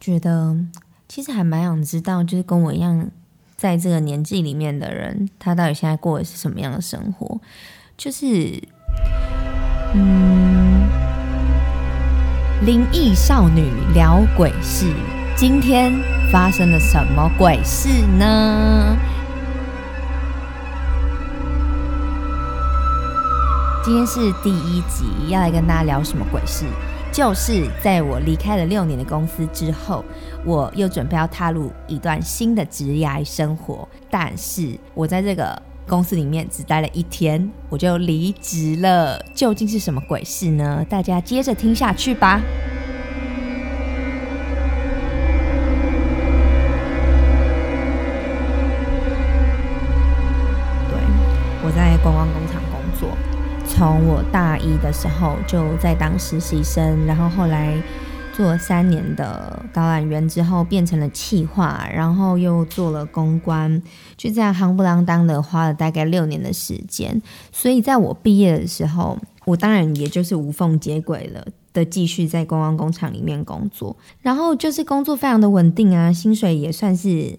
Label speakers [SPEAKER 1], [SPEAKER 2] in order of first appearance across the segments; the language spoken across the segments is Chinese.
[SPEAKER 1] 觉得其实还蛮想知道，就是跟我一样在这个年纪里面的人，他到底现在过的是什么样的生活？就是，嗯，灵异少女聊鬼事，今天发生了什么鬼事呢？今天是第一集，要来跟大家聊什么鬼事？就是在我离开了六年的公司之后，我又准备要踏入一段新的职涯生活。但是我在这个公司里面只待了一天，我就离职了。究竟是什么鬼事呢？大家接着听下去吧。从我大一的时候就在当实习生，然后后来做了三年的导览员之后，变成了企划，然后又做了公关，就这样夯不啷当的花了大概六年的时间。所以在我毕业的时候，我当然也就是无缝接轨了的，继续在观光工厂里面工作，然后就是工作非常的稳定啊，薪水也算是。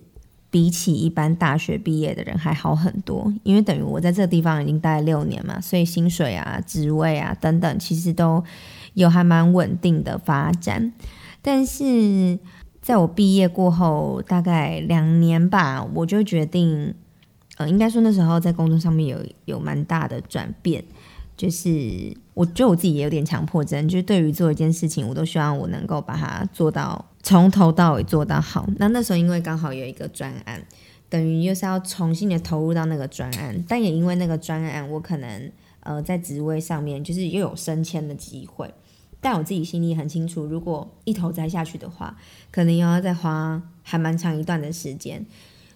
[SPEAKER 1] 比起一般大学毕业的人还好很多，因为等于我在这个地方已经待了六年嘛，所以薪水啊、职位啊等等，其实都有还蛮稳定的发展。但是在我毕业过后大概两年吧，我就决定，呃，应该说那时候在工作上面有有蛮大的转变。就是我觉得我自己也有点强迫症，就是对于做一件事情，我都希望我能够把它做到从头到尾做到好。那那时候因为刚好有一个专案，等于又是要重新的投入到那个专案，但也因为那个专案，我可能呃在职位上面就是又有升迁的机会，但我自己心里很清楚，如果一头栽下去的话，可能又要再花还蛮长一段的时间，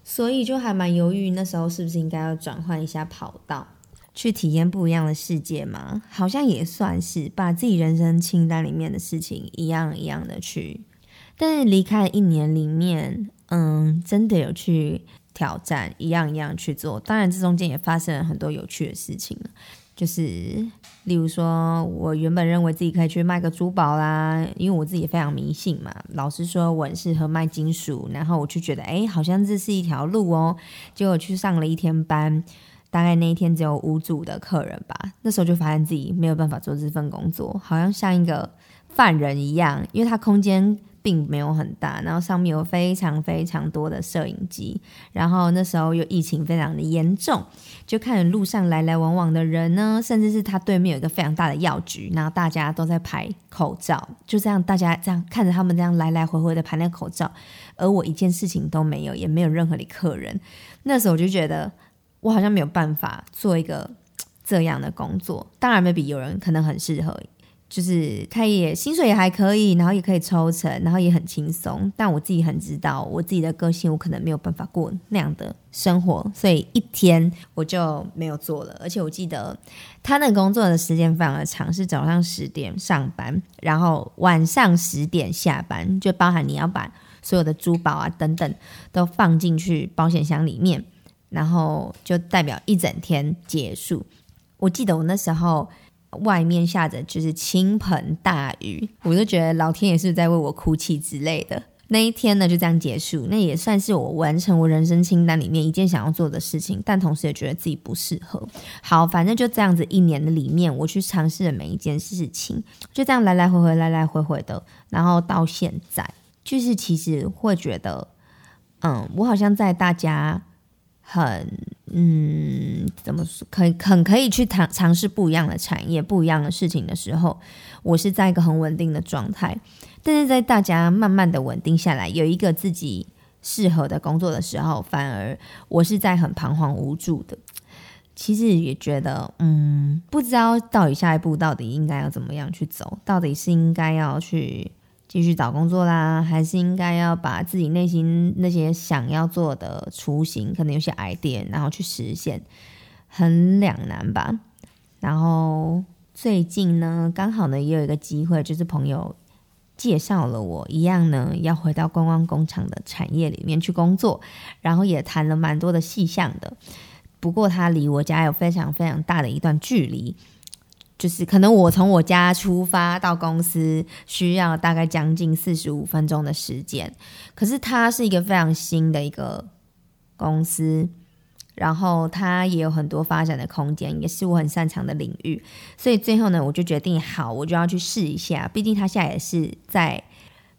[SPEAKER 1] 所以就还蛮犹豫，那时候是不是应该要转换一下跑道。去体验不一样的世界嘛，好像也算是把自己人生清单里面的事情一样一样的去。但是离开一年里面，嗯，真的有去挑战，一样一样去做。当然，这中间也发生了很多有趣的事情，就是例如说，我原本认为自己可以去卖个珠宝啦，因为我自己也非常迷信嘛。老师说我很适合卖金属，然后我就觉得，哎，好像这是一条路哦。结果去上了一天班。大概那一天只有五组的客人吧，那时候就发现自己没有办法做这份工作，好像像一个犯人一样，因为它空间并没有很大，然后上面有非常非常多的摄影机，然后那时候又疫情非常的严重，就看着路上来来往往的人呢，甚至是他对面有一个非常大的药局，然后大家都在排口罩，就这样大家这样看着他们这样来来回回的排那口罩，而我一件事情都没有，也没有任何的客人，那时候我就觉得。我好像没有办法做一个 这样的工作。当然，maybe 有人可能很适合，就是他也薪水也还可以，然后也可以抽成，然后也很轻松。但我自己很知道，我自己的个性，我可能没有办法过那样的生活，所以一天我就没有做了。而且我记得他那个工作的时间非常的长，是早上十点上班，然后晚上十点下班，就包含你要把所有的珠宝啊等等都放进去保险箱里面。然后就代表一整天结束。我记得我那时候外面下着就是倾盆大雨，我就觉得老天也是在为我哭泣之类的。那一天呢就这样结束，那也算是我完成我人生清单里面一件想要做的事情，但同时也觉得自己不适合。好，反正就这样子一年的里面，我去尝试了每一件事情，就这样来来回回，来来回回的，然后到现在，就是其实会觉得，嗯，我好像在大家。很嗯，怎么说？可以很可以去尝尝试不一样的产业、不一样的事情的时候，我是在一个很稳定的状态。但是在大家慢慢的稳定下来，有一个自己适合的工作的时候，反而我是在很彷徨无助的。其实也觉得，嗯，不知道到底下一步到底应该要怎么样去走，到底是应该要去。继续找工作啦，还是应该要把自己内心那些想要做的雏形，可能有些 idea，然后去实现，很两难吧。然后最近呢，刚好呢也有一个机会，就是朋友介绍了我，一样呢要回到观光工厂的产业里面去工作，然后也谈了蛮多的细项的。不过他离我家有非常非常大的一段距离。就是可能我从我家出发到公司需要大概将近四十五分钟的时间，可是它是一个非常新的一个公司，然后它也有很多发展的空间，也是我很擅长的领域，所以最后呢，我就决定好，我就要去试一下，毕竟它现在也是在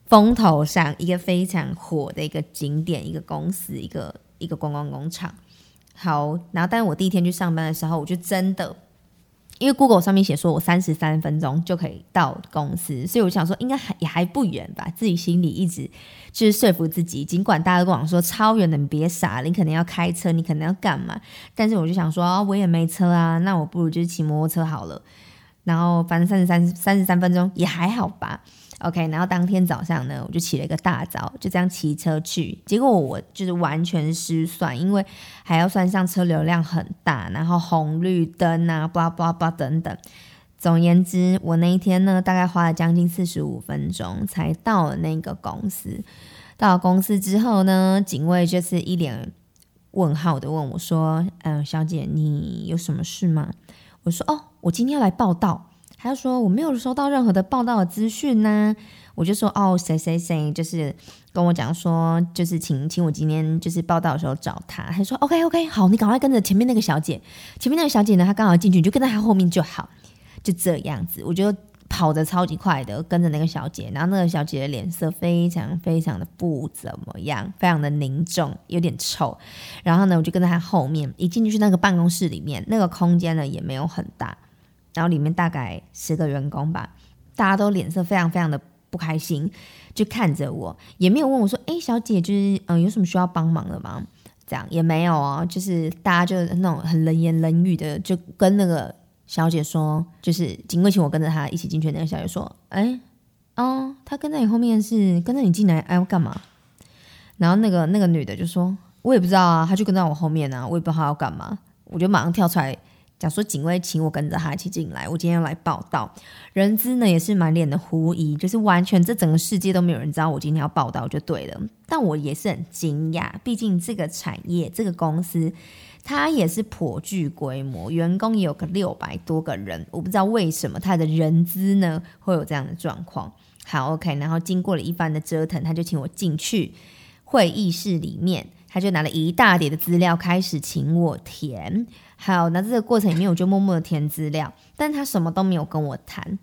[SPEAKER 1] 风头上，一个非常火的一个景点，一个公司，一个一个观光工厂。好，然后但是我第一天去上班的时候，我就真的。因为 Google 上面写说我三十三分钟就可以到公司，所以我想说应该还也还不远吧。自己心里一直就是说服自己，尽管大家都跟我说超远的，你别傻了，你可能要开车，你可能要干嘛？但是我就想说，我也没车啊，那我不如就是骑摩托车好了。然后反正三十三三十三分钟也还好吧。OK，然后当天早上呢，我就起了一个大早，就这样骑车去。结果我就是完全失算，因为还要算上车流量很大，然后红绿灯啊，叭叭叭等等。总言之，我那一天呢，大概花了将近四十五分钟才到了那个公司。到了公司之后呢，警卫就是一脸问号的问我说：“嗯，小姐，你有什么事吗？”我说：“哦，我今天要来报道。”他说我没有收到任何的报道的资讯呢，我就说哦，谁谁谁就是跟我讲说，就是请请我今天就是报道的时候找他。他说 OK OK 好，你赶快跟着前面那个小姐，前面那个小姐呢，她刚好进去，你就跟在她后面就好，就这样子。我就跑得超级快的跟着那个小姐，然后那个小姐的脸色非常非常的不怎么样，非常的凝重，有点臭。然后呢，我就跟在她后面，一进去那个办公室里面，那个空间呢也没有很大。然后里面大概十个员工吧，大家都脸色非常非常的不开心，就看着我，也没有问我说：“哎，小姐，就是嗯，有什么需要帮忙的吗？”这样也没有哦，就是大家就那种很冷言冷语的，就跟那个小姐说，就是警卫请我跟着他一起进去。那个小姐说：“哎，哦，他跟在你后面是跟着你进来，哎，要干嘛？”然后那个那个女的就说：“我也不知道啊，他就跟在我后面啊，我也不知道他要干嘛。”我就马上跳出来。讲说警卫请我跟着他一起进来，我今天要来报道。人资呢也是满脸的狐疑，就是完全这整个世界都没有人知道我今天要报道就对了。但我也是很惊讶，毕竟这个产业这个公司它也是颇具规模，员工也有个六百多个人。我不知道为什么他的人资呢会有这样的状况。好，OK，然后经过了一番的折腾，他就请我进去会议室里面，他就拿了一大叠的资料开始请我填。好，那这个过程里面，我就默默的填资料，但他什么都没有跟我谈。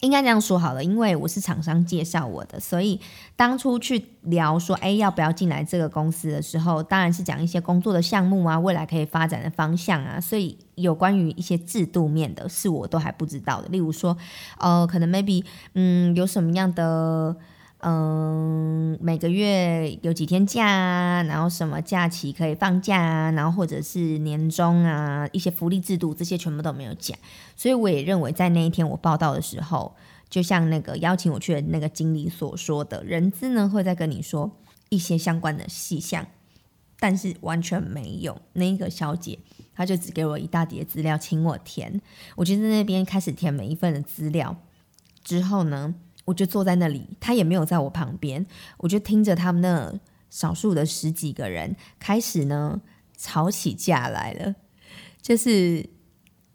[SPEAKER 1] 应该这样说好了，因为我是厂商介绍我的，所以当初去聊说，哎，要不要进来这个公司的时候，当然是讲一些工作的项目啊，未来可以发展的方向啊。所以有关于一些制度面的，是我都还不知道的。例如说，呃，可能 maybe，嗯，有什么样的。嗯，每个月有几天假啊？然后什么假期可以放假啊？然后或者是年终啊，一些福利制度这些全部都没有讲，所以我也认为在那一天我报道的时候，就像那个邀请我去的那个经理所说的，人资呢会再跟你说一些相关的细项，但是完全没有。那一个小姐，她就只给我一大叠资料，请我填。我就在那边开始填每一份的资料，之后呢？我就坐在那里，他也没有在我旁边，我就听着他们那少数的十几个人开始呢吵起架来了。就是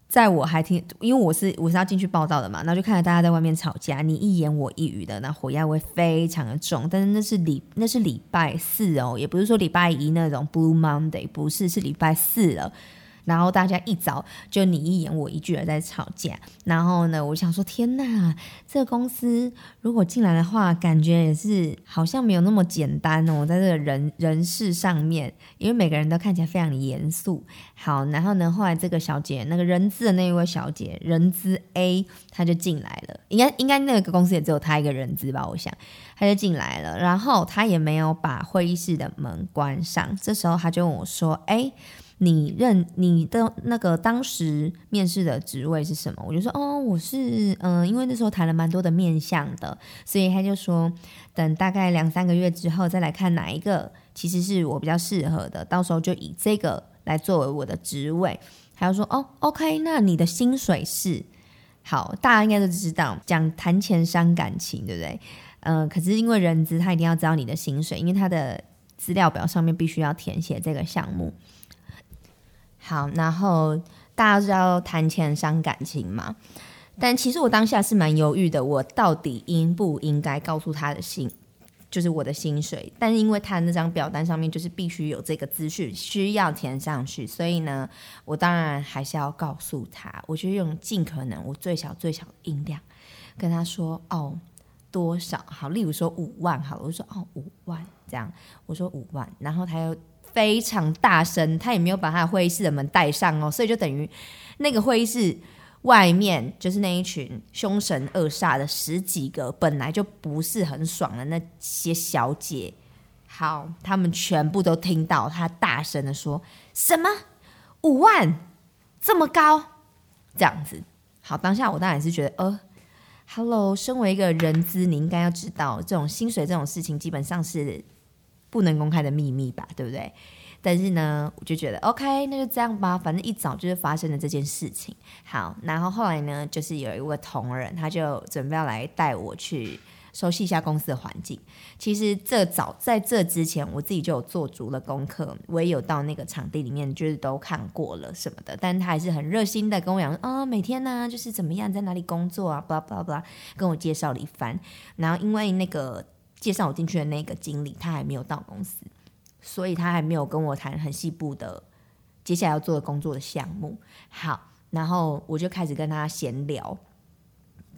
[SPEAKER 1] 在我还听，因为我是我是要进去报道的嘛，那就看着大家在外面吵架，你一言我一语的，那火药味非常的重。但是那是礼那是礼拜四哦，也不是说礼拜一那种 Blue Monday，不是是礼拜四了。然后大家一早就你一言我一句的在吵架，然后呢，我想说天呐，这个公司如果进来的话，感觉也是好像没有那么简单哦，在这个人人事上面，因为每个人都看起来非常严肃。好，然后呢，后来这个小姐，那个人资的那一位小姐，人资 A，她就进来了，应该应该那个公司也只有她一个人资吧，我想，她就进来了，然后她也没有把会议室的门关上，这时候她就问我说：“哎。”你认你的那个当时面试的职位是什么？我就说哦，我是嗯，因为那时候谈了蛮多的面相的，所以他就说等大概两三个月之后再来看哪一个其实是我比较适合的，到时候就以这个来作为我的职位。他就说哦，OK，那你的薪水是好，大家应该都知道，讲谈钱伤感情，对不对？嗯，可是因为人资他一定要知道你的薪水，因为他的资料表上面必须要填写这个项目。好，然后大家知道谈钱伤感情嘛？但其实我当下是蛮犹豫的，我到底应不应该告诉他的薪，就是我的薪水？但是因为他那张表单上面就是必须有这个资讯需要填上去，所以呢，我当然还是要告诉他。我就用尽可能我最小最小的音量跟他说：“哦，多少？好，例如说五万，好了，我说哦五万这样，我说五万，然后他又非常大声，他也没有把他的会议室的门带上哦，所以就等于那个会议室。”外面就是那一群凶神恶煞的十几个，本来就不是很爽的那些小姐，好，他们全部都听到他大声的说：“什么五万这么高？”这样子，好，当下我当然是觉得，呃，Hello，身为一个人资，你应该要知道，这种薪水这种事情基本上是不能公开的秘密吧，对不对？但是呢，我就觉得 OK，那就这样吧。反正一早就是发生了这件事情。好，然后后来呢，就是有一位同仁，他就准备要来带我去熟悉一下公司的环境。其实这早在这之前，我自己就有做足了功课，我也有到那个场地里面，就是都看过了什么的。但他还是很热心的跟我讲，啊，每天呢就是怎么样，在哪里工作啊，巴拉巴拉巴拉，跟我介绍了一番。然后因为那个介绍我进去的那个经理，他还没有到公司。所以他还没有跟我谈很细部的接下来要做的工作的项目。好，然后我就开始跟他闲聊，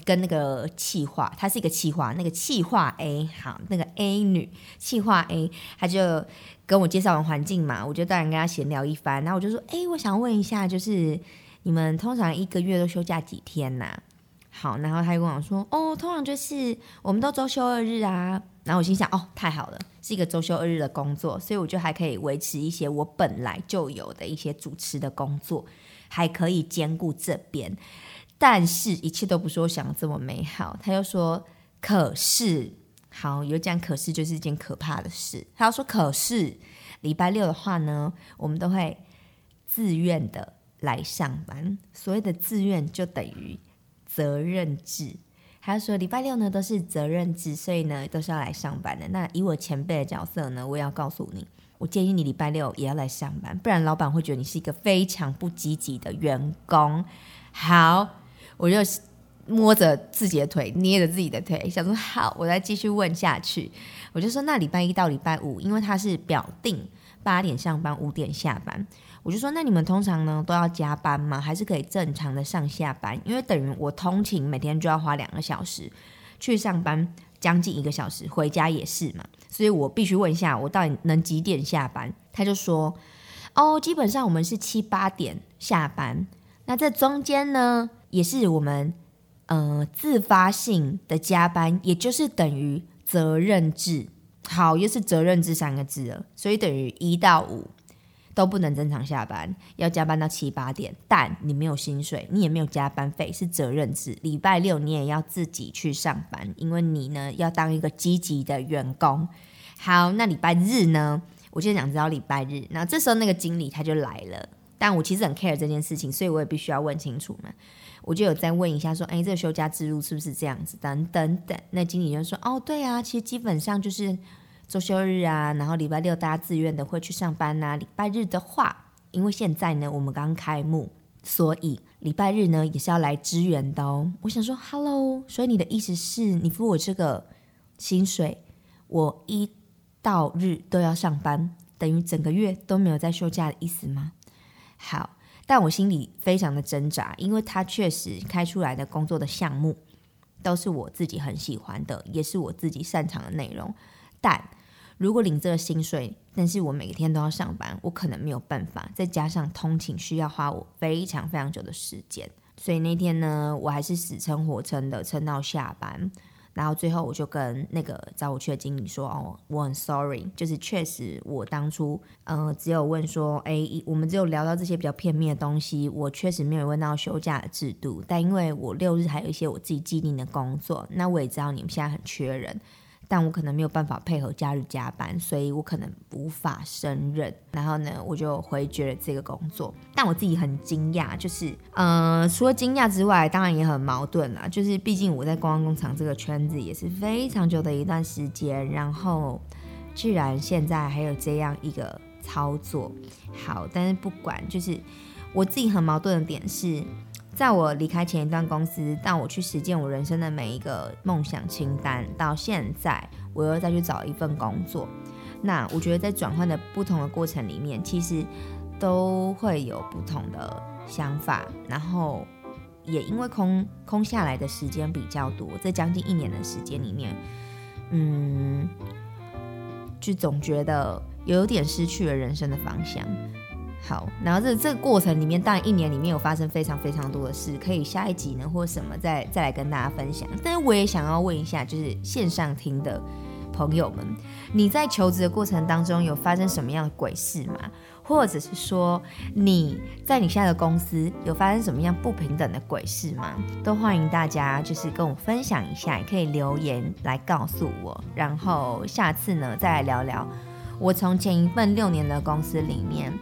[SPEAKER 1] 跟那个气化，他是一个气化，那个气化 A，好，那个 A 女气化 A，他就跟我介绍完环境嘛，我就当然跟他闲聊一番。然后我就说，哎，我想问一下，就是你们通常一个月都休假几天呐？好，然后他就跟我说，哦，通常就是我们都周休二日啊。然后我心想，哦，太好了，是一个周休二日的工作，所以我就还可以维持一些我本来就有的一些主持的工作，还可以兼顾这边。但是，一切都不是我想的这么美好。他又说，可是，好，有讲可是就是一件可怕的事。他要说，可是礼拜六的话呢，我们都会自愿的来上班。所谓的自愿，就等于责任制。他说：“礼拜六呢都是责任制，所以呢都是要来上班的。那以我前辈的角色呢，我也要告诉你，我建议你礼拜六也要来上班，不然老板会觉得你是一个非常不积极的员工。”好，我就摸着自己的腿，捏着自己的腿，想说好，我再继续问下去。我就说：“那礼拜一到礼拜五，因为他是表定八点上班，五点下班。”我就说，那你们通常呢都要加班吗？还是可以正常的上下班？因为等于我通勤每天就要花两个小时去上班，将近一个小时回家也是嘛，所以我必须问一下，我到底能几点下班？他就说，哦，基本上我们是七八点下班，那这中间呢也是我们呃自发性的加班，也就是等于责任制。好，又是责任制三个字了，所以等于一到五。都不能正常下班，要加班到七八点，但你没有薪水，你也没有加班费，是责任制。礼拜六你也要自己去上班，因为你呢要当一个积极的员工。好，那礼拜日呢？我就想知道礼拜日。那这时候那个经理他就来了，但我其实很 care 这件事情，所以我也必须要问清楚嘛。我就有再问一下，说，哎，这个休假制度是不是这样子？等等等。那经理就说，哦，对啊，其实基本上就是。周休日啊，然后礼拜六大家自愿的会去上班呐。礼拜日的话，因为现在呢我们刚开幕，所以礼拜日呢也是要来支援的哦。我想说，Hello，所以你的意思是你付我这个薪水，我一到日都要上班，等于整个月都没有在休假的意思吗？好，但我心里非常的挣扎，因为他确实开出来的工作的项目都是我自己很喜欢的，也是我自己擅长的内容，但。如果领这个薪水，但是我每天都要上班，我可能没有办法。再加上通勤需要花我非常非常久的时间，所以那天呢，我还是死撑活撑的撑到下班。然后最后我就跟那个找我去的经理说：“哦，我很 sorry，就是确实我当初呃只有问说，哎，我们只有聊到这些比较片面的东西，我确实没有问到休假的制度。但因为我六日还有一些我自己既定的工作，那我也知道你们现在很缺人。”但我可能没有办法配合假日加班，所以我可能无法胜任。然后呢，我就回绝了这个工作。但我自己很惊讶，就是，呃，除了惊讶之外，当然也很矛盾啦。就是毕竟我在观光工厂这个圈子也是非常久的一段时间，然后居然现在还有这样一个操作。好，但是不管，就是我自己很矛盾的点是，在我离开前一段公司，到我去实践我人生的每一个梦想清单，到现在我又再去找一份工作，那我觉得在转换的不同的过程里面，其实都会有不同的想法，然后也因为空空下来的时间比较多，在将近一年的时间里面，嗯，就总觉得有点失去了人生的方向。好，然后这这个过程里面，当然一年里面有发生非常非常多的事，可以下一集呢或什么再再来跟大家分享。但是我也想要问一下，就是线上听的朋友们，你在求职的过程当中有发生什么样的鬼事吗？或者是说你在你现在的公司有发生什么样不平等的鬼事吗？都欢迎大家就是跟我分享一下，也可以留言来告诉我，然后下次呢再来聊聊我从前一份六年的公司里面。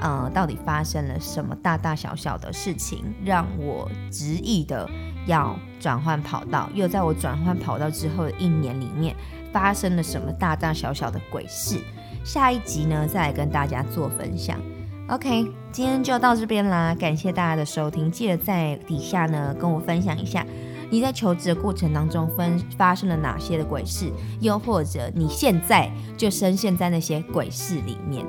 [SPEAKER 1] 呃，到底发生了什么大大小小的事情，让我执意的要转换跑道？又在我转换跑道之后的一年里面，发生了什么大大小小的鬼事？下一集呢，再来跟大家做分享。OK，今天就到这边啦，感谢大家的收听，记得在底下呢跟我分享一下你在求职的过程当中分发生了哪些的鬼事，又或者你现在就深陷在那些鬼事里面。